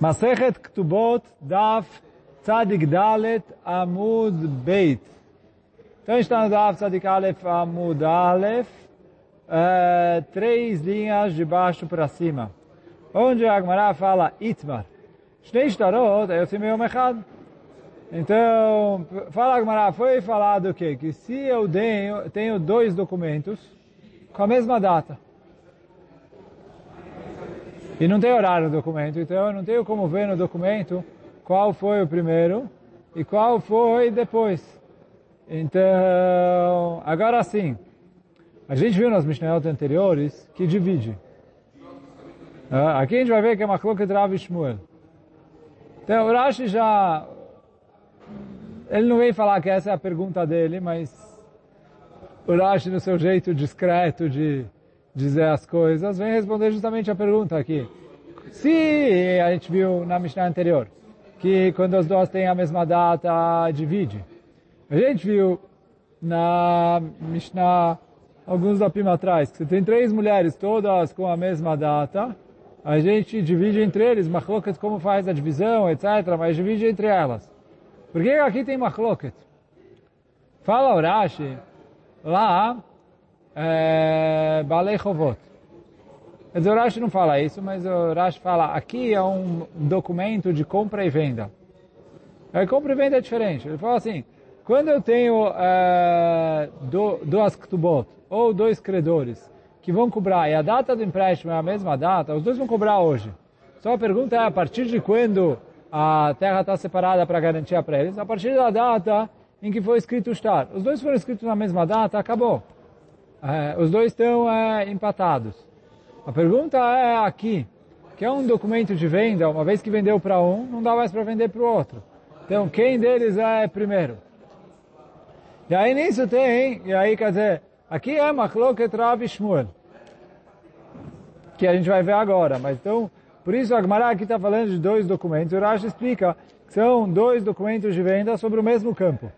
Masechet Ktubot Daf Tzadik Dalet Amud Beit. Então está no Daf Tzadik Aleph Amud Aleph, uh, três linhas de baixo para cima. Onde a Agmará fala Itmar. Shnei Shtarot é o Simeu Mechad. Então, fala Agmará, foi falado o quê? Que se eu tenho, tenho dois documentos com a mesma data, e não tem horário no documento, então eu não tenho como ver no documento qual foi o primeiro e qual foi depois. Então, agora sim, a gente viu nas Mishnayot anteriores que divide. Aqui a gente vai ver que é de Rav Shmuel. Então, o Rashi já... Ele não veio falar que essa é a pergunta dele, mas o Rashi, no seu jeito discreto de dizer as coisas, vem responder justamente a pergunta aqui. Se a gente viu na Mishnah anterior, que quando as duas têm a mesma data, divide. A gente viu na Mishnah, alguns da Pima atrás, que você tem três mulheres, todas com a mesma data, a gente divide entre eles, machloket, como faz a divisão, etc., mas divide entre elas. Por que aqui tem machloket? Fala Urashi, lá, é, Balei dizer, o Rashi não fala isso, mas o Rashi fala, aqui é um documento de compra e venda. A compra e venda é diferente. Ele fala assim, quando eu tenho é, do, duas ktubot, ou dois credores, que vão cobrar, e a data do empréstimo é a mesma data, os dois vão cobrar hoje. Só a pergunta é, a partir de quando a terra está separada para garantir para eles? A partir da data em que foi escrito o estar. Os dois foram escritos na mesma data, acabou. É, os dois estão é, empatados. A pergunta é aqui, que é um documento de venda, uma vez que vendeu para um, não dá mais para vender para o outro. Então, quem deles é primeiro? E aí nisso tem, e aí quer dizer, aqui é Machloket Rav Shmuel, que a gente vai ver agora, mas então, por isso a Gemara aqui está falando de dois documentos, o Rashi explica que são dois documentos de venda sobre o mesmo campo.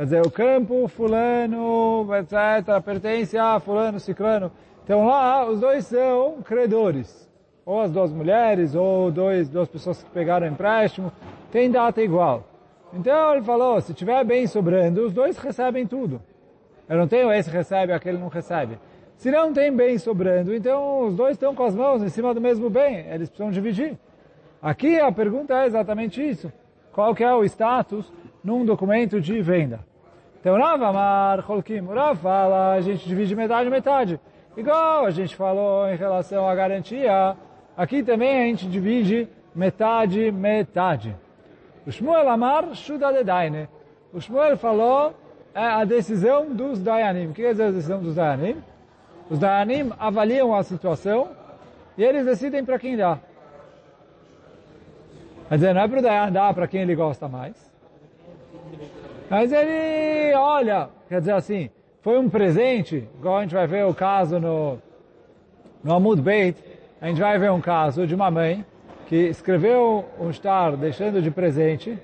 Quer dizer, o campo fulano, etc., pertence a fulano, ciclano. Então lá, os dois são credores. Ou as duas mulheres, ou dois, duas pessoas que pegaram empréstimo. Tem data igual. Então ele falou, se tiver bem sobrando, os dois recebem tudo. Eu não tenho esse recebe, aquele não recebe. Se não tem bem sobrando, então os dois estão com as mãos em cima do mesmo bem. Eles precisam dividir. Aqui a pergunta é exatamente isso. Qual que é o status num documento de venda? Então, Rav Amar, Holkim, Rav fala, a gente divide metade, metade. Igual a gente falou em relação à garantia, aqui também a gente divide metade, metade. O Shmuel Amar, Shuda de Daine. O Shmuel falou é a decisão dos Dayanim. O que quer dizer a decisão dos Dayanim? Os Dayanim avaliam a situação e eles decidem para quem dá. Quer dizer, não é para o Dayan dar para quem ele gosta mais. Mas ele olha, quer dizer assim, foi um presente, igual a gente vai ver o caso no, no Amud Beit, a gente vai ver um caso de uma mãe que escreveu um estar deixando de presente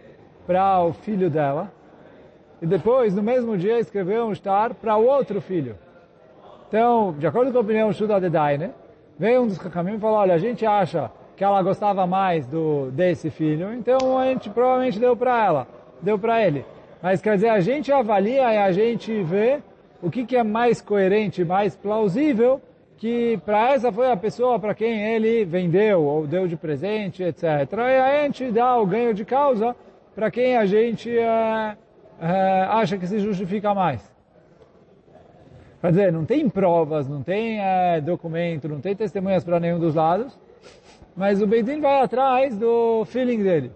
para o filho dela, e depois, no mesmo dia, escreveu um estar para o outro filho. Então, de acordo com a opinião Shuda de Daine, veio um dos caminhos e falou, olha, a gente acha que ela gostava mais do desse filho, então a gente provavelmente deu para ela, deu para ele. Mas quer dizer, a gente avalia e a gente vê o que, que é mais coerente, mais plausível, que para essa foi a pessoa para quem ele vendeu ou deu de presente, etc. E a gente dá o ganho de causa para quem a gente é, é, acha que se justifica mais. Quer dizer, não tem provas, não tem é, documento, não tem testemunhas para nenhum dos lados, mas o Beidin vai atrás do feeling dele.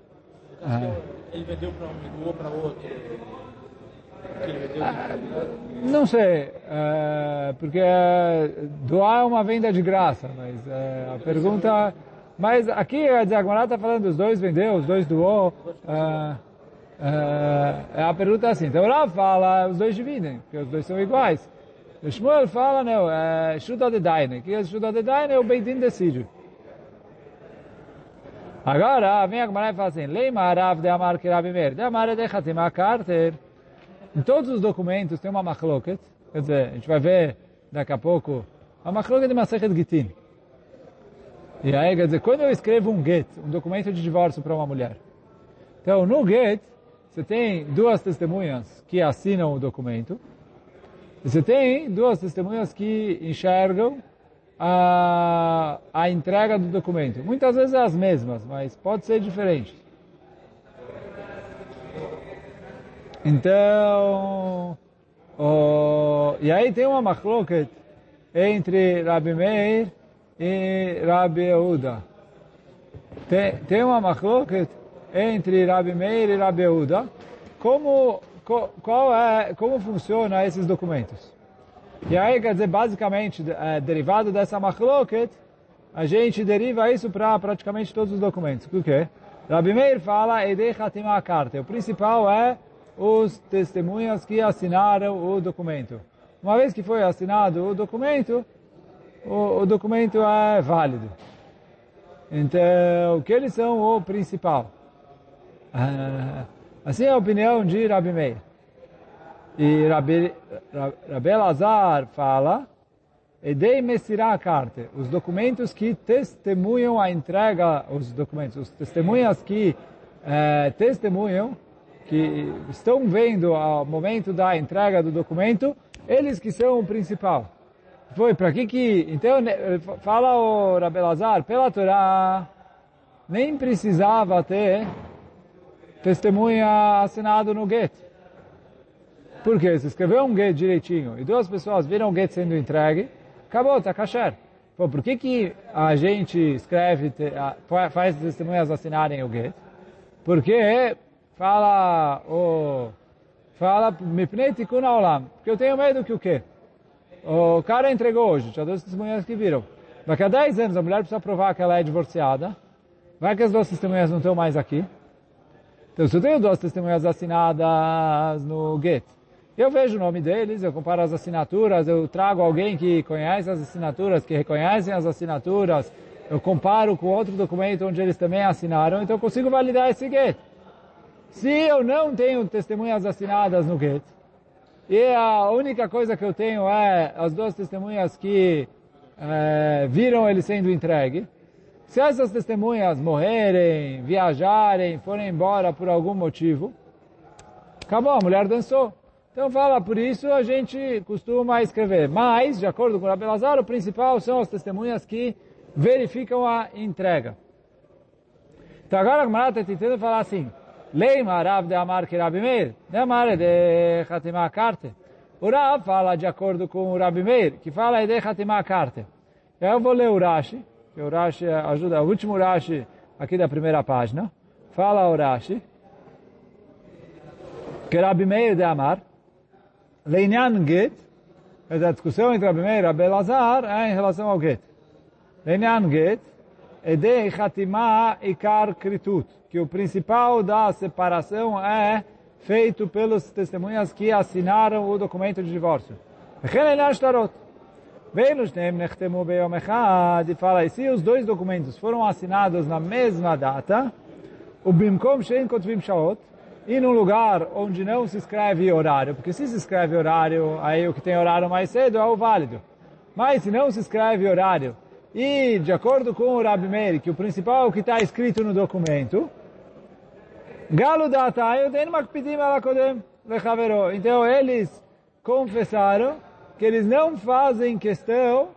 Ele vendeu para um e doou para outro? Ah, não sei, é, porque doar é uma venda de graça, mas é, a pergunta... Mas aqui a Diagonal está falando, os dois vendeu, os dois doou. É, é, a pergunta é assim, então lá fala, os dois dividem, porque os dois são iguais. O Shmuel fala, não, é Shuda de Daine. que é Shuda de Daine? O Beidin decide. Agora, vem a Gemara e fala assim, Leima Arav de Amar Kirabi Mer, de Amar de Hatima Carter. Em todos os documentos tem uma machloket, quer dizer, a gente vai ver daqui a pouco, a machloket de Masechet Gitin. E aí, quer dizer, quando eu escrevo um get, um documento de divórcio para uma mulher, então no get, você tem duas testemunhas que assinam o documento, e você tem duas testemunhas que enxergam a, a entrega do documento. Muitas vezes é as mesmas, mas pode ser diferente. Então, e aí tem uma machloket entre Rabi Meir e Rabi Yehuda. Tem, tem uma machloket entre Rabi Meir e Rabi Yehuda. Como, qual é, como funcionam esses documentos? E aí, quer dizer, basicamente, é, derivado dessa machloket, a gente deriva isso para praticamente todos os documentos. O quê? Rabi Meir fala, Edei Hatima carta. O principal é os testemunhas que assinaram o documento. Uma vez que foi assinado o documento, o, o documento é válido. Então, que eles são o principal. Ah, assim é a opinião de Rabi Meir. E Rabi, Rabi Lazar fala, Edei Messirá a carta, os documentos que testemunham a entrega, os documentos, os testemunhas que eh, testemunham que estão vendo ao momento da entrega do documento, eles que são o principal. Foi, para que que... Então, né, fala o Rabelazar, pela Torá, nem precisava ter testemunha assinado no get. Por quê? Se escreveu um get direitinho e duas pessoas viram o get sendo entregue, acabou, está kasher. Pô, por que que a gente escreve, faz testemunhas assinarem o get? Porque fala o fala Mipnei Tikkun Olam, porque eu tenho medo que o quê? O cara entregou hoje, tinha duas testemunhas que viram. Daqui a 10 anos a mulher precisa provar que ela é divorciada. Vai que as duas testemunhas não estão mais aqui. Então se eu tenho duas testemunhas assinadas no Get, eu vejo o nome deles, eu comparo as assinaturas, eu trago alguém que conhece as assinaturas, que reconhecem as assinaturas, eu comparo com outro documento onde eles também assinaram, então eu consigo validar esse Get. Se eu não tenho testemunhas assinadas no get, e a única coisa que eu tenho é as duas testemunhas que é, viram ele sendo entregue, se essas testemunhas morrerem, viajarem, forem embora por algum motivo, acabou, a mulher dançou. Então fala, por isso a gente costuma escrever. Mas, de acordo com o Rabelazar, o principal são as testemunhas que verificam a entrega. Então agora a Gamara está tentando falar assim, Leima Rav de Amar que Rabi Meir, de Amar de Hatimah Karte. O Rav fala de acordo com o Rabi Meir, que fala de Hatimah Karte. Eu vou ler o Rashi, que o Rashi ajuda, o último Rashi aqui da primeira página. Fala o Rashi, que Rabi Meir de Amar, Leinyan Get, a discussão entre Rabi Meir e Rabi Lazar é em relação ao Get. Leinyan Get, Edei Hatimah Ikar Kritut, que o principal da separação é feito pelos testemunhas que assinaram o documento de divórcio. E fala, e se os dois documentos foram assinados na mesma data, o Bimkom Shein Kotvim Shaot, e num lugar onde não se escreve horário, porque se se escreve horário, aí o que tem horário mais cedo é o válido. Mas se não se escreve horário, e, de acordo com o Rabi Meir, que o principal é o que está escrito no documento, Galo Então eles confessaram que eles não fazem questão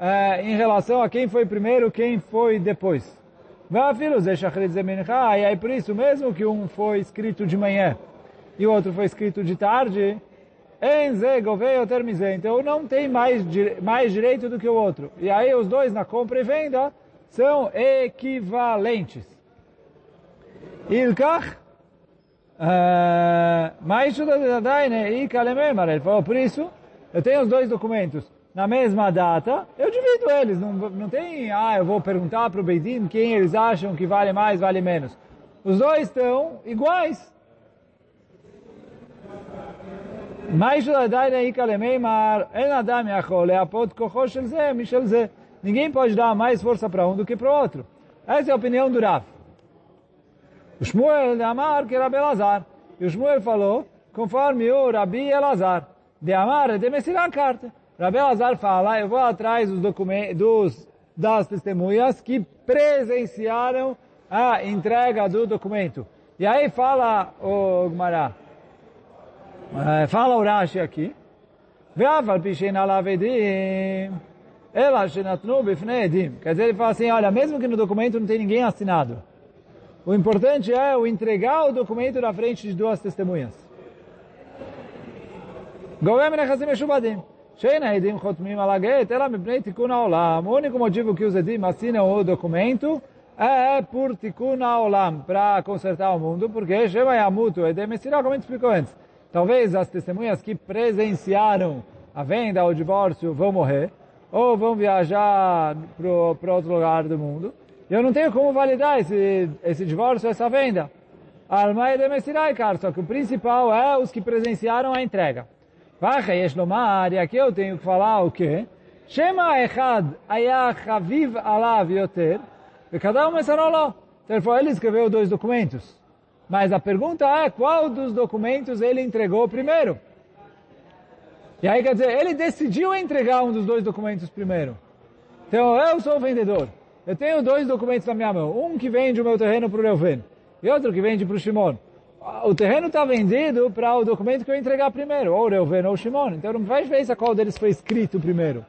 eh, em relação a quem foi primeiro, quem foi depois. E aí por isso mesmo que um foi escrito de manhã e o outro foi escrito de tarde, então não tem mais, mais direito do que o outro. E aí os dois na compra e venda são equivalentes. Ilkach, mais ele falou, por isso, eu tenho os dois documentos na mesma data, eu divido eles. Não, não tem, ah, eu vou perguntar para o Beidin quem eles acham que vale mais, vale menos. Os dois estão iguais. Mais Ninguém pode dar mais força para um do que para o outro. Essa é a opinião do Rav. O Shmuel Amar que é era Belazar. E o Shmuel falou, conforme o Rabi Elazar. De Amar de a carta. Rabi Elazar fala, eu vou atrás dos, documentos, dos das testemunhas que presenciaram a entrega do documento. E aí fala o Gmará, é, fala o Rashi aqui, Quer dizer, ele fala assim, olha, mesmo que no documento não tem ninguém assinado, o importante é o entregar o documento na frente de duas testemunhas. O único motivo que os Edim assinam o documento é por tikkun olam, para consertar o mundo, porque Shema Yamutu Edem Mesirah, como a gente explicou antes. Talvez as testemunhas que presenciaram a venda ou o divórcio vão morrer, ou vão viajar para outro lugar do mundo. E eu não tenho como validar esse, esse divórcio, essa venda. Alma Edem Mesirah, só que o principal é os que presenciaram a entrega. E aqui eu tenho que falar o quê? Shema Echad Ayah Chaviv Alav Yoter e cada um Então ele falou, ele escreveu dois documentos. Mas a pergunta é, qual dos documentos ele entregou primeiro? E aí quer dizer, ele decidiu entregar um dos dois documentos primeiro. Então eu sou o vendedor. Eu tenho dois documentos na minha mão. Um que vende o meu terreno para o Reuven e outro que vende para o Shimon o terreno está vendido para o documento que eu entregar primeiro, ou Reuven ou Shimon. Então não faz diferença qual deles foi escrito primeiro.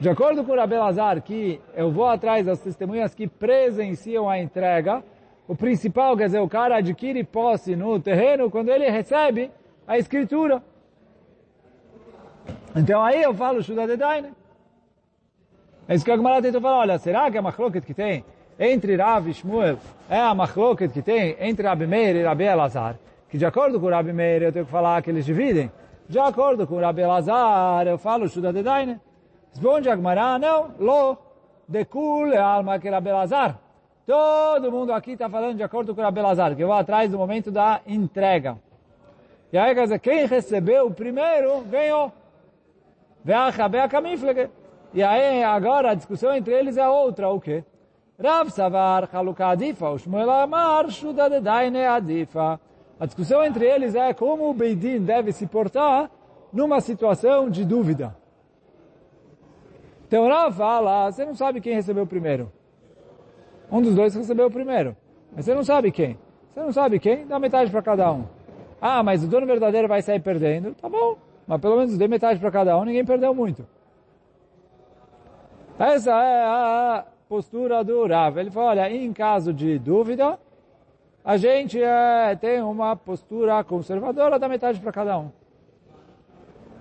De acordo com o Rabelazar, que eu vou atrás das testemunhas que presenciam a entrega, o principal, quer dizer, o cara adquire posse no terreno quando ele recebe a escritura. Então aí eu falo Shuda de Daine. É isso que a Gemara tentou falar, olha, será que é uma que tem entre Rav e Shmuel é a machloket que tem entre Rabi Meir e Rabi Elazar, que de acordo com Rabi Meir eu tenho que falar que eles dividem, de acordo com Rabi Elazar eu falo Shuda de Daine. Responde Agmará, não, lo, de kul é alma que Rabi Elazar. Todo mundo aqui está falando de acordo com Rabi Elazar, que eu vou atrás do momento da entrega. E aí quer dizer, quem recebeu primeiro, ganhou. E aí agora a discussão entre eles é outra, o quê? Rav Savar Haluka Adifa, o Shmuel Amar Shuda de Daine Adifa. A discussão entre eles é como o Beidin deve se portar numa situação de dúvida. Então Rav fala, você não sabe quem recebeu primeiro. Um dos dois recebeu primeiro. Mas você não sabe quem. Você não sabe quem, dá metade para cada um. Ah, mas o dono verdadeiro vai sair perdendo. Tá bom, mas pelo menos dê metade para cada um, ninguém perdeu muito. Essa é a postura do Rav. Ele falou, olha, em caso de dúvida, a gente é, tem uma postura conservadora da metade para cada um.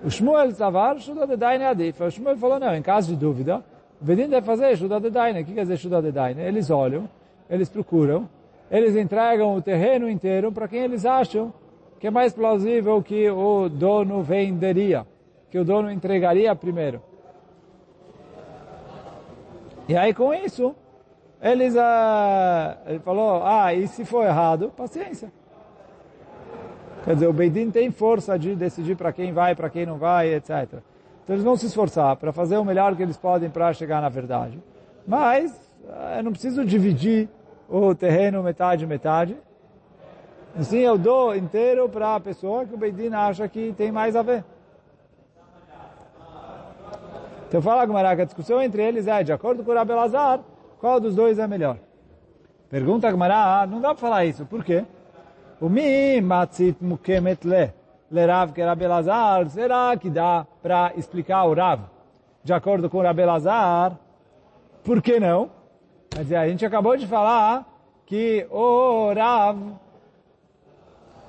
O Shmuel Zavar. O Shmuel falou, não, em caso de dúvida, o Vedin deve fazer Shuda de Daine. O que quer dizer Shuda de Daine? Eles olham, eles procuram, eles entregam o terreno inteiro para quem eles acham que é mais plausível que o dono venderia, que o dono entregaria primeiro. E aí com isso, eles, uh, ele falou, ah, e se for errado, paciência. Quer dizer, o Beidin tem força de decidir para quem vai, para quem não vai, etc. Então eles vão se esforçar para fazer o melhor que eles podem para chegar na verdade. Mas uh, eu não preciso dividir o terreno metade metade. Assim eu dou inteiro para a pessoa que o Beidin acha que tem mais a ver. Então fala Gumara que a discussão entre eles é, de acordo com o Rabi Lazar, qual dos dois é melhor? Pergunta Gumara, não dá para falar isso, por quê? O mi matzit mukemet le, le Rav que Rabi Lazar, será que dá para explicar o Rav? De acordo com o Rabi Lazar, por que não? Quer dizer, a gente acabou de falar que o Rav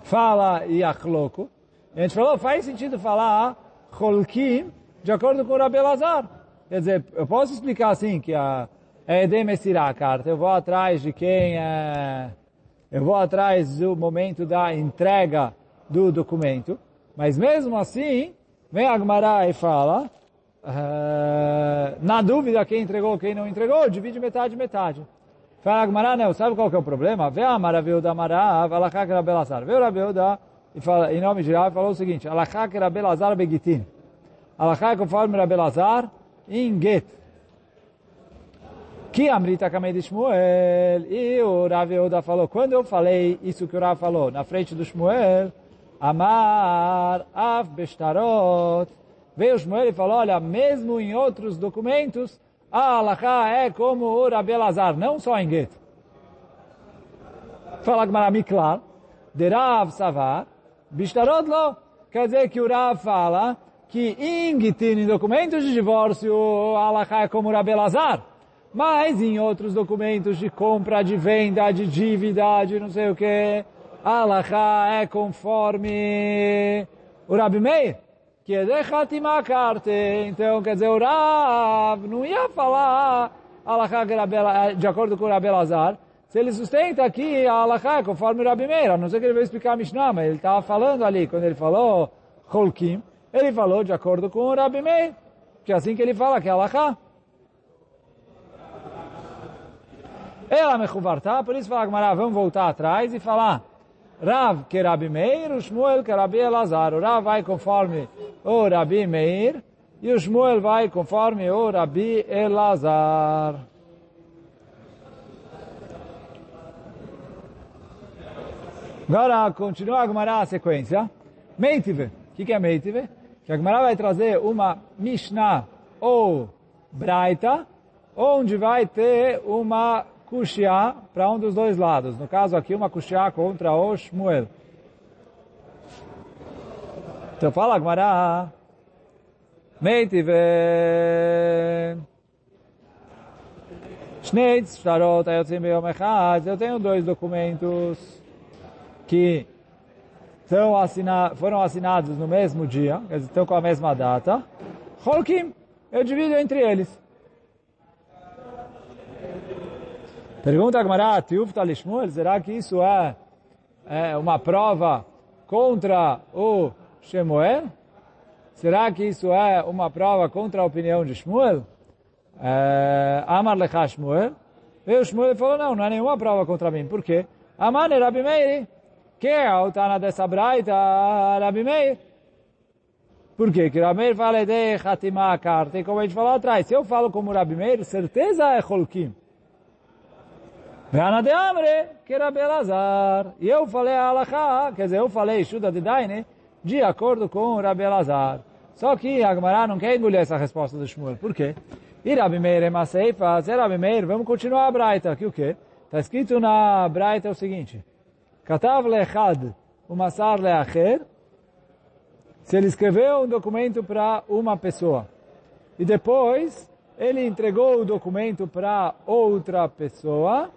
fala Yachloko, a gente falou, faz sentido falar Cholkim, de acordo com o Rabi Lazar. Quer dizer, eu posso explicar assim, que a é Edem a carta, eu vou atrás de quem é, eu vou atrás do momento da entrega do documento, mas mesmo assim, vem Agmará e fala, uh, na dúvida quem entregou, quem não entregou, divide metade, metade. Fala Agmará, não, sabe qual que é o problema? Vê a Maravilha da Mará, Alachá que Rabelazar. Vê o Rabeuda, e fala, em nome de Rav, falou o seguinte, Alachá que Rabelazar Begitin. Alachá conforme Rabi Lazar, em Get. Que Amrita Kamei de Shmuel, e o Rav Yehuda falou, quando eu falei isso que o Rav falou, na frente do Shmuel, Amar Av Bestarot, veio o Shmuel e falou, olha, mesmo em outros documentos, a é como o Rabi Elazar, não só em Get. Fala Gmará Miklar, de Rav Savar, Bishtarot lo, quer dizer que o Rav fala que em Gitin, em documentos de divórcio, a Alaha é como o Rabi Elazar, mas em outros documentos de compra, de venda, de dívida, de não sei o que, a Alaha é conforme o Rabi Meir que é de carte. Então, quer dizer, o Rav não ia falar de acordo com o Rabi Lazar, se ele sustenta aqui a Alaha é conforme o Rabi Meir, não sei que ele vai explicar a Mishnah, mas ele estava falando ali, quando ele falou Holkim, ele falou de acordo com o Rabi Meir, que é assim que ele fala que é Alaha. Ela me por isso fala Gmará, vamos voltar atrás e falar Rav que Rabi Meir, o Shmuel que Rabi Elazar. O Rav vai conforme o Rabi Meir e o Shmuel vai conforme o Rabi Elazar. Agora continua a Gemara a sequência. Meitive. O que, que é Meitive? Que a Gemara vai trazer uma Mishnah ou Braita, onde vai ter uma Kushia para um dos dois lados. No caso aqui, uma Kushia contra o Shmuel. Então fala, Gmará. Meitive. Shnei Shtarot Ayotzim Beyom. Eu tenho dois documentos que são assina, foram assinados no mesmo dia, eles estão com a mesma data. Holkim, eu divido entre eles. Pergunta a Gemara, Tiuf Talishmuel, será que isso é, é, uma prova contra o Shemuel? Será que isso é uma prova contra a opinião de Shmuel? É, Amar lecha Shmuel. E o Shmuel falou, não, não é nenhuma prova contra mim. Por quê? Amar Rabi Meir. Que é a utana dessa braita, Rabi Meir. Por quê? Que Rabi Meir fala de Hatimah carta. E como a gente falou atrás, se eu falo como Rabi Meir, certeza é Holkim. Veana de Amre, que era Belazar. E eu falei a Alaha, quer dizer, eu falei Shuda de Daine, de acordo com Rabi Elazar. Só que a Gemara não quer engolir essa resposta do Shmuel. Por quê? E Rabi Meir é Maseifa, se Rabi Meir, vamos continuar a Braita. Que o quê? Está escrito na Braita o seguinte. Katav lechad umasar leacher. Se ele escreveu um documento para uma pessoa. E depois, ele entregou o documento para outra pessoa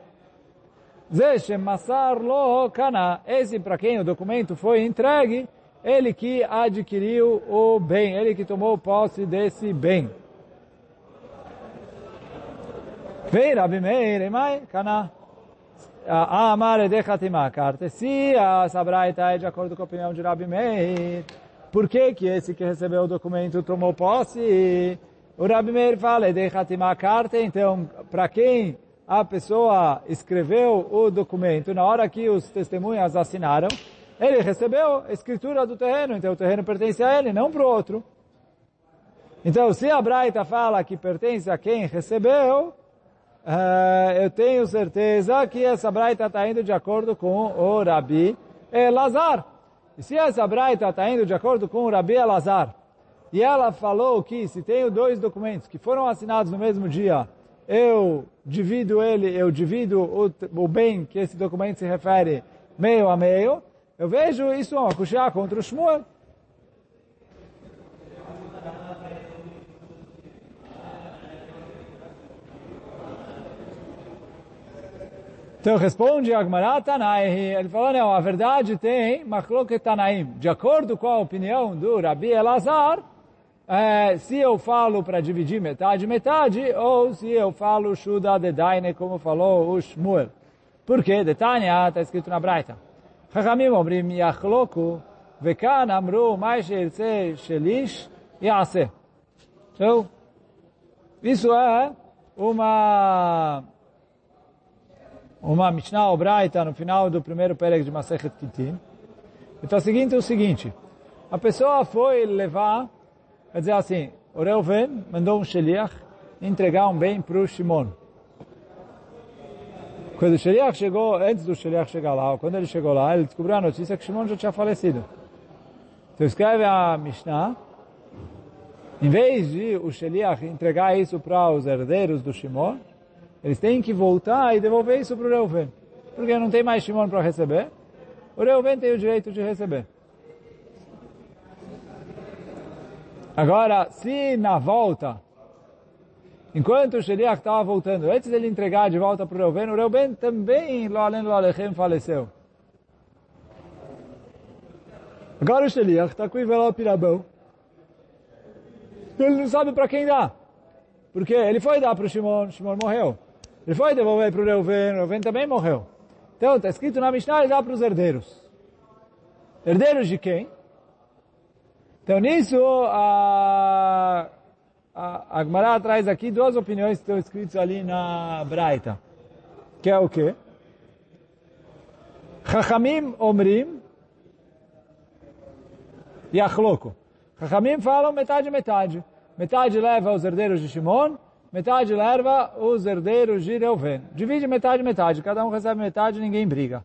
Massar lo kana. Esse para quem o documento foi entregue, ele que adquiriu o bem, ele que tomou posse desse bem. Vem Rabi Meir, kana. A amar de Hatimah, carta. Se a Sabraita é de acordo com a opinião de Rabi Meir, por que que esse que recebeu o documento tomou posse? O Rabi Meir fala, de Hatimah, carta, então, para quem a pessoa escreveu o documento, na hora que os testemunhas assinaram, ele recebeu a escritura do terreno, então o terreno pertence a ele, não para o outro. Então, se a Braita fala que pertence a quem recebeu, uh, eu tenho certeza que essa Braita está indo de acordo com o Rabi Elazar. E se essa Braita está indo de acordo com o Rabi Elazar, e ela falou que se tenho dois documentos que foram assinados no mesmo dia, eu divido ele, eu divido o, o bem que esse documento se refere meio a meio, eu vejo isso uma kushá contra o Shmuel. Então responde Agmará Tanai, ele falou, não, a verdade tem Machloket Tanaim, de acordo com a opinião do Rabi Elazar, é, se eu falo para dividir metade, metade, ou se eu falo Shuda de Daine, como falou o Shmuel. Por quê? De Tanya, está escrito na Braita. Chachamim omrim yachloku, amru mais sheirtze shelish yase. Então, isso é uma uma Mishnah ou Braita no final do primeiro Perek de Masechet Kitim. Então, o seguinte é o seguinte. A pessoa foi levar Quer dizer assim, o Reuven mandou um sheliach entregar um bem para o Shimon. Quando o sheliach chegou, antes do sheliach chegar lá, quando ele chegou lá, ele descobriu a notícia que Shimon já tinha falecido. Então escreve a Mishnah Em vez de o Sheliach entregar isso para os herdeiros do Shimon, eles têm que voltar e devolver isso para o Reuven. Porque não tem mais Shimon para receber. O Reuven tem o direito de receber. Agora, se na volta, enquanto o Sheliach estava voltando, antes dele entregar de volta para o Reuven, o Reuven também, lo além lo alechem, faleceu. Agora o Sheliach está com o envelope mão. Ele não sabe para quem dá. Porque ele foi dar para o Shimon, Shimon morreu. Ele foi devolver para o Reuven, o Reuven também morreu. Então, está escrito na Mishnah, ele dá para os herdeiros. Herdeiros de quem? Então, nisso, a, a, a Gemara traz aqui duas opiniões que estão escritas ali na Braita. Que é o quê? Chachamim omrim e achloco. Chachamim falam metade, metade. Metade leva os herdeiros de Shimon, metade leva os herdeiros de Reuven. Divide metade, metade. Cada um recebe metade, ninguém briga.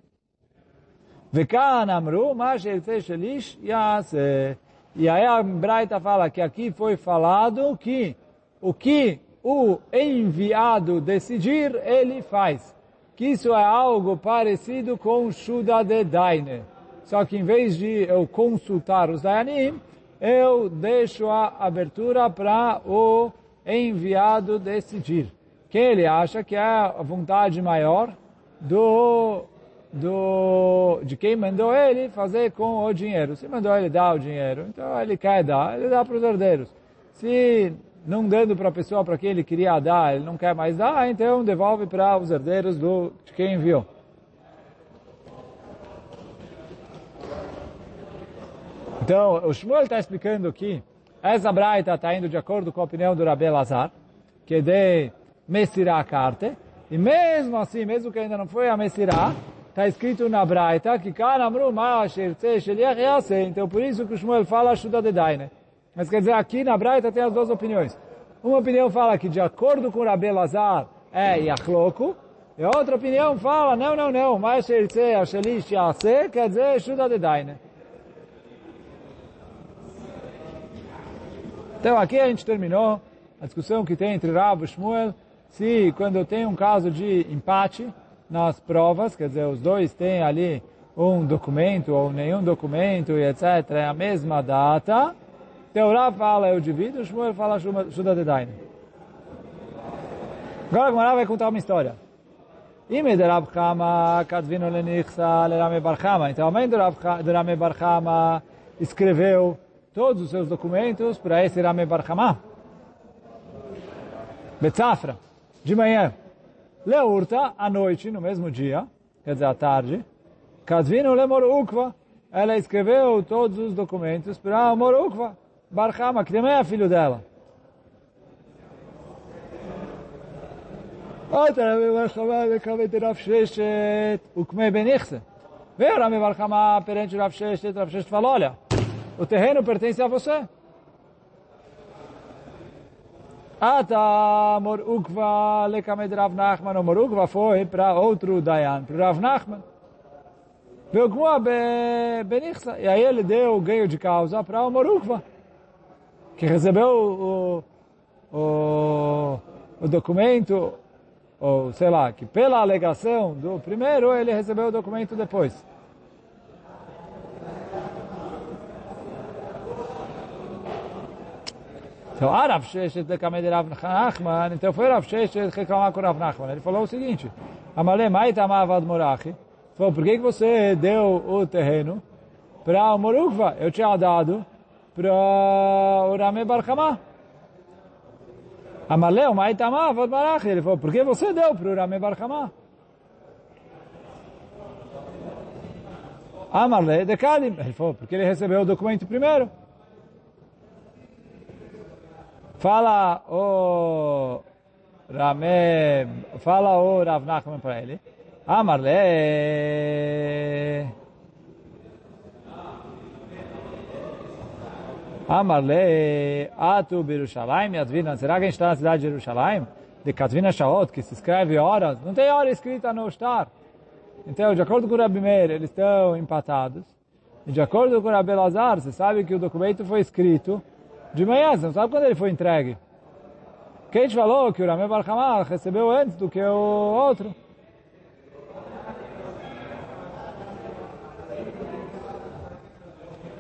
E aí a Braita fala que aqui foi falado que o que o enviado decidir, ele faz. Que isso é algo parecido com Shuda de Daine. Só que em vez de eu consultar os Dayanim, eu deixo a abertura para o enviado decidir. Que ele acha que é a vontade maior do, do, de quem mandou ele fazer com o dinheiro. Se mandou ele dar o dinheiro, então ele quer dar, ele dá para os herdeiros. Se não dando para a pessoa para quem ele queria dar, ele não quer mais dar, então devolve para os herdeiros do, de quem enviou. Então, o Shmuel está explicando aqui, essa braita está indo de acordo com a opinião do Rabbi Lazar, que é de Messirá a carta, e mesmo assim, mesmo que ainda não foi a Messirá, está escrito na braita que Kanamru então por isso que o Shmuel fala Shuda de Daine. Mas quer dizer, aqui na braita tem as duas opiniões. Uma opinião fala que de acordo com o Rabbi Lazar é Yachloku, e outra opinião fala, não, não, não, mas quer dizer Shuda de Daine. Então aqui a gente terminou a discussão que tem entre Rav e Shmuel, se quando eu tenho um caso de empate nas provas, quer dizer, os dois têm ali um documento ou nenhum documento e etc., é a mesma data, então Rav fala eu divido, Shmuel fala Shuda de Daine. Agora a Gemara vai contar uma história. Ime de Rav Chama, Kadvino Lenichsa, Lerame. Então a mãe Rame Bar Chama escreveu todos os seus documentos para esse Rame Bar Hamá. Betzafra, de manhã. Leurta, à noite, no mesmo dia, quer dizer, à tarde. Kadvino Lemor Ukva, ela escreveu todos os documentos para Mor Ukva, Bar Hama, que também é filho dela. Outra Rame Bar Hama, Lekavete Rav Sheshet, Ukme Benichse. Veio Rame Bar Hama perante Rav Sheshet, Rav Sheshet falou, olha, o terreno pertence a você. Ata Morukva lekamed Rav Nachman, o Morukva foi para outro Dayan, para Rav Nachman. E aí ele deu o ganho de causa para o Morukva, que recebeu o, o, o documento, ou sei lá, que pela alegação do primeiro, ele recebeu o documento depois. Então, ah, Rav Sheshet de Rav Nachman, então foi Rav Sheshet reclamar com Rav Nachman. Ele falou o seguinte, Amale Maita Mavad Morachi, falou, por que, você deu o terreno para o Morukva? Eu tinha dado para o Rame Barhamá. Amaleu Maita Mavad Morachi, ele falou, por que você deu para o Rame Barhamá? Amarle de Kadim. Ele falou, porque ele recebeu o documento primeiro. Fala o Rame, fala o Rav Nachman para ele. Amarle. Amarle, Atu Birushalayim, Yadvina. Será que a gente está na cidade de Jerusalém? De Katvina Shaot, que se escreve horas. Não tem hora escrita no Star. Então, de acordo com o Rabi Meir, eles estão empatados. E de acordo com o Rabi Lazar, você sabe que o documento foi escrito de manhã, você não sabe quando ele foi entregue. Quem te falou que o Rameh Barhamah recebeu antes do que o outro?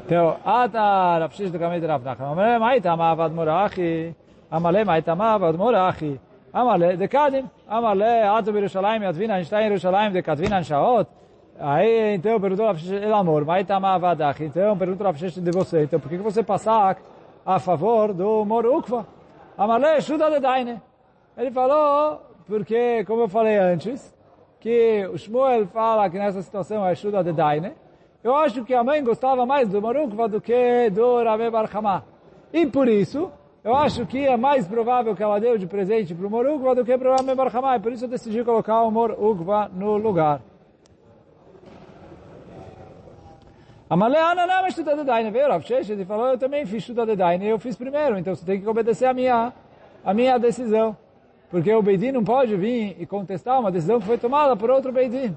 Então, Ata Rav Shish do Kamei de Rav Nachman. Amale Maita Mavad Morachi. Amale Maita Mavad Morachi. Amale de Kadim. Amale Ata Birushalayim Yadvina. Em Yerushalayim de Kadvina Shaot. Aí, então, perguntou Rav Shish, El Amor, Maita Mavad Achi. Então, perguntou Rav Shish de você. Então, por que você passa a favor do Mor Ukva? Amale Shuda de Daine. Ele falou, porque, como eu falei antes, que o Shmuel fala que nessa situação é Shuda de Daine. Eu acho que a mãe gostava mais do Marukva do que do Rabe Barhamá. E por isso, eu acho que é mais provável que ela deu de presente para o Morukva do que para o Rabe Barhamá. E por isso eu decidi colocar o Morukva no lugar. Amaleana não é Shuta de Daine. Veio Rav Sheshet e falou, eu também fiz Shuta de Daine. Eu fiz primeiro, então você tem que obedecer a minha, a minha decisão. Porque o Beidin não pode vir e contestar uma decisão que foi tomada por outro Beidin.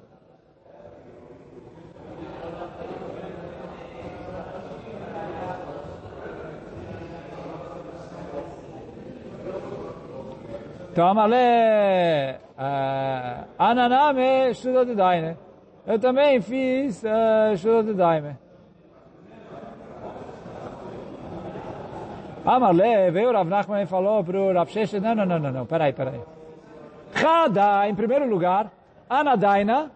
Então, Amale, uh, Ananame, Shuda de Daine. Eu também fiz uh, Shuda de Daime. Amale, veio o Rav Nachman e falou para o Rav Sheshet, não, não, não, não, não, peraí, peraí. Chada, em primeiro lugar, Anadaina,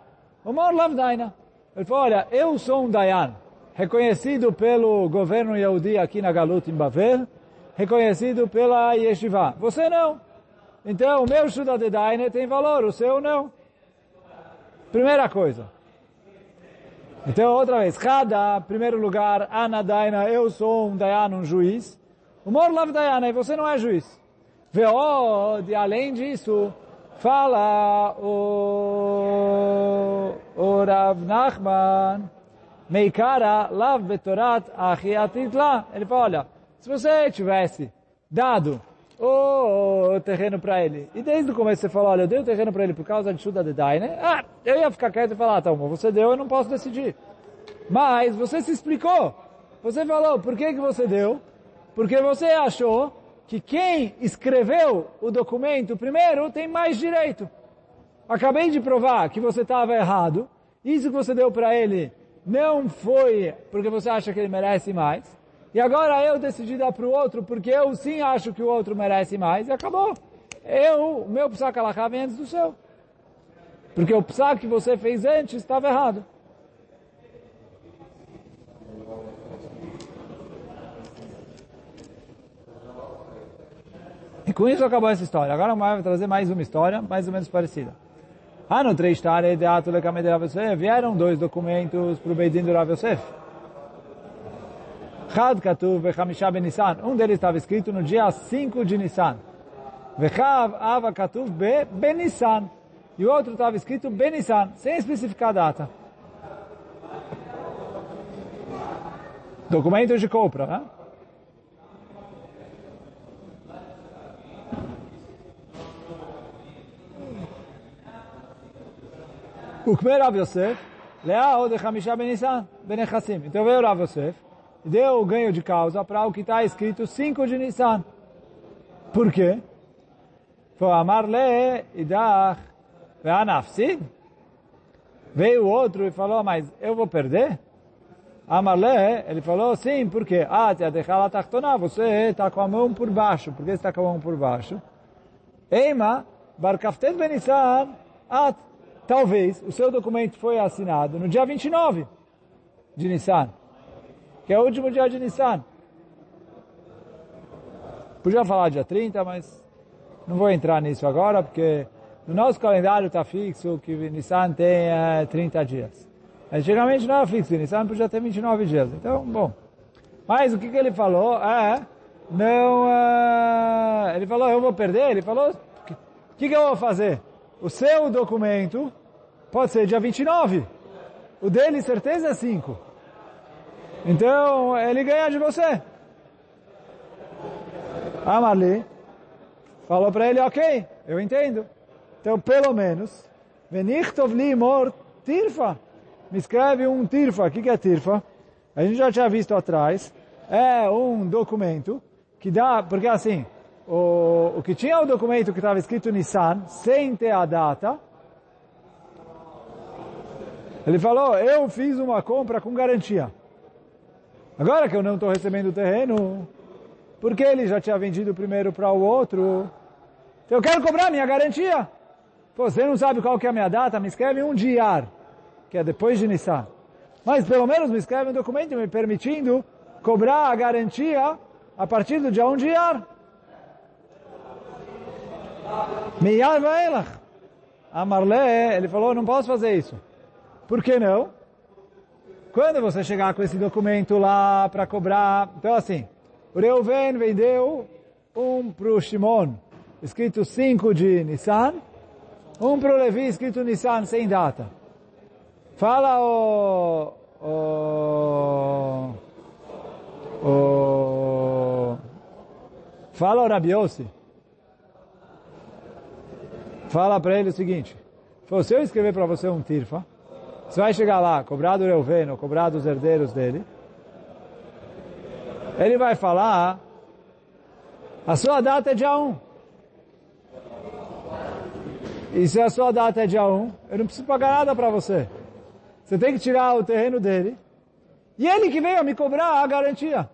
Umor Lavdaina. Ele falou, olha, eu sou um Dayan, reconhecido pelo governo Yehudi aqui na Galut, em Bavel, reconhecido pela Yeshiva. Você não. Então, o meu Shuda de Daine tem valor, o seu não. Primeira coisa. Então, outra vez, cada, primeiro lugar, Ana Daina, eu sou um Dayan, um juiz. O Morlav Dayana, e você não é juiz. Veod, além disso, fala o, o Rav Nachman, Meikara, Lav Betorat, Achiatitla. Ele fala, olha, se você tivesse dado o terreno para ele. E desde o começo você falou, olha, eu dei o terreno para ele por causa de Shuda de Dai, né? Ah, eu ia ficar quieto e falar, ah, tá, você deu, eu não posso decidir. Mas você se explicou. Você falou, por que que você deu? Porque você achou que quem escreveu o documento primeiro tem mais direito. Acabei de provar que você estava errado. Isso que você deu para ele não foi porque você acha que ele merece mais. E agora eu decidi dar para o outro porque eu sim acho que o outro merece mais e acabou. Eu, o meu psak alahá vem antes do seu. Porque o psak que você fez antes estava errado. E com isso acabou essa história. Agora o vai trazer mais uma história, mais ou menos parecida. Ah, no três de Atule Kamede Rav Yosef, vieram dois documentos para o Beidin do Rav Yosef. Chad. Um deles estava escrito no dia 5 de Nissan. Vechav Ava Benissan. E o outro estava escrito Benissan, sem especificar a data. Documentos de compra, né? Rav Yosef, Leao de Hamisha Benissan, Benechassim. Então veio Rav Yosef, deu o ganho de causa para o que está escrito 5 de Nissan. Por quê? Foi Amar Le Idach Ve'anafsid. Veio outro e falou, mas eu vou perder? Amarle, ele falou, sim, porque ah, te a você está com a mão por baixo. Por que está com a mão por baixo? Eima, Barkaftet Benissan, at. Talvez o seu documento foi assinado no dia 29 de Nissan que é o último dia de Nissan. Podia falar dia 30, mas não vou entrar nisso agora, porque no nosso calendário está fixo que Nissan tem é, 30 dias. Antigamente não era fixo, Nissan podia ter 29 dias. Então, bom. Mas o que, que ele falou é, não, é, ele falou, eu vou perder, ele falou, o que, que eu vou fazer? O seu documento pode ser dia 29, o dele certeza é 5. Então, ele ganha de você. Amali falou para ele, ok, eu entendo. Então, pelo menos, Venichtov li mor tirfa. Me escreve um tirfa. O que é tirfa? A gente já tinha visto atrás. É um documento que dá, porque assim, o, o que tinha o documento que estava escrito Nissan, sem ter a data, ele falou, eu fiz uma compra com garantia. Agora que eu não estou recebendo o terreno, porque ele já tinha vendido primeiro para o outro, então eu quero cobrar minha garantia. Pô, você não sabe qual que é a minha data, me escreve um diar, que é depois de Nissan. Mas pelo menos me escreve um documento me permitindo cobrar a garantia a partir do dia 1 de Iyar. Miyar Vaelach. Amarle, ele falou, não posso fazer isso. Por que não? Quando você chegar com esse documento lá para cobrar, então assim, o Reuven vendeu um para o Shimon, escrito 5 de Nissan, um para o Levi, escrito Nissan, sem data. Fala o... o, o fala o Rabiossi. Fala para ele o seguinte, se eu escrever para você um tirfa, você vai chegar lá, cobrar do Reuven, ou cobrar dos herdeiros dele. Ele vai falar, a sua data é dia 1. E se a sua data é dia 1, eu não preciso pagar nada para você. Você tem que tirar o terreno dele. E ele que veio me cobrar a garantia.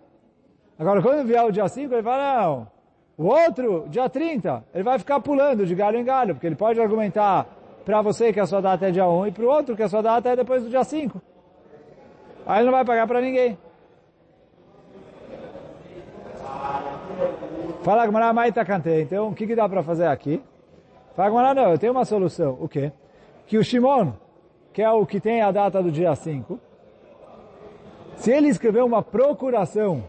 Agora, quando vier o dia 5, ele fala, não, o outro, dia 30, ele vai ficar pulando de galho em galho, porque ele pode argumentar para você que a sua data é dia 1 e para o outro que a sua data é depois do dia 5. Aí ele não vai pagar para ninguém. Fala Gmará Maita Kante. Então, o que, que dá para fazer aqui? Fala Gmará, não, eu tenho uma solução. O quê? Que o Shimon, que é o que tem a data do dia 5, se ele escrever uma procuração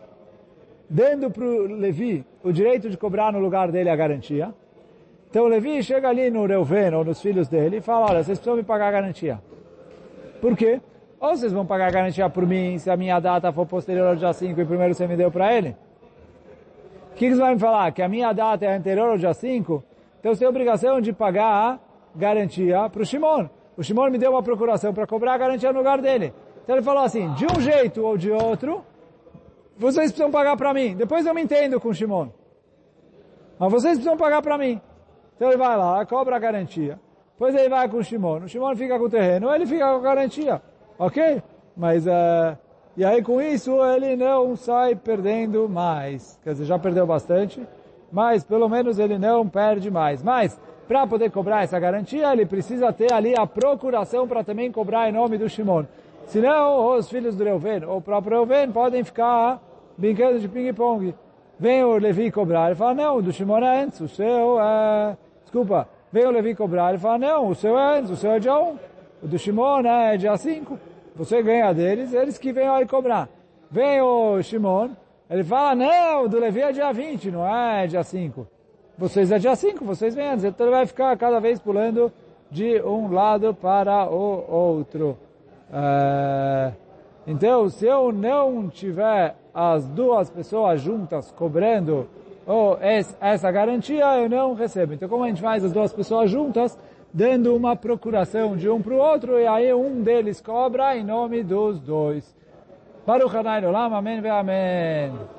dando para o Levi o direito de cobrar no lugar dele a garantia, então Levi chega ali no Reuven ou nos filhos dele e fala, olha, vocês precisam me pagar a garantia. Por quê? Ou vocês vão pagar a garantia por mim, se a minha data for posterior ao dia 5 e primeiro você me deu para ele? O que, que vão me falar? Que a minha data é anterior ao dia 5? Então você tem obrigação de pagar a garantia para o Shimon. O Shimon me deu uma procuração para cobrar a garantia no lugar dele. Então ele falou assim, de um jeito ou de outro, vocês precisam pagar para mim. Depois eu me entendo com o Shimon. Mas vocês precisam pagar para mim. Então ele vai lá, cobra a garantia. Depois ele vai com o Shimon. O Shimon fica com o terreno, ele fica com a garantia. Ok? Mas, uh, e aí com isso ele não sai perdendo mais. Quer dizer, já perdeu bastante, mas pelo menos ele não perde mais. Mas, para poder cobrar essa garantia, ele precisa ter ali a procuração para também cobrar em nome do Shimon. Senão, os filhos do Reuven, ou o próprio Reuven, podem ficar brincando de ping-pong. Vem o Levi cobrar, ele fala, não, o do Shimon é antes, o seu é desculpa, veio o Levi cobrar, ele fala, não, o seu é antes, o seu é dia 1, o do Shimon é dia 5, você ganha deles, eles que vêm aí cobrar. Vem o Shimon, ele fala, não, o do Levi é dia 20, não é dia 5. Vocês é dia 5, vocês vêm antes, então ele vai ficar cada vez pulando de um lado para o outro. É... Então, se eu não tiver as duas pessoas juntas cobrando ou essa garantia eu não recebo. Então como a gente faz as duas pessoas juntas, dando uma procuração de um para o outro, e aí um deles cobra em nome dos dois. Baruch Hanai Olam, Amém Amém.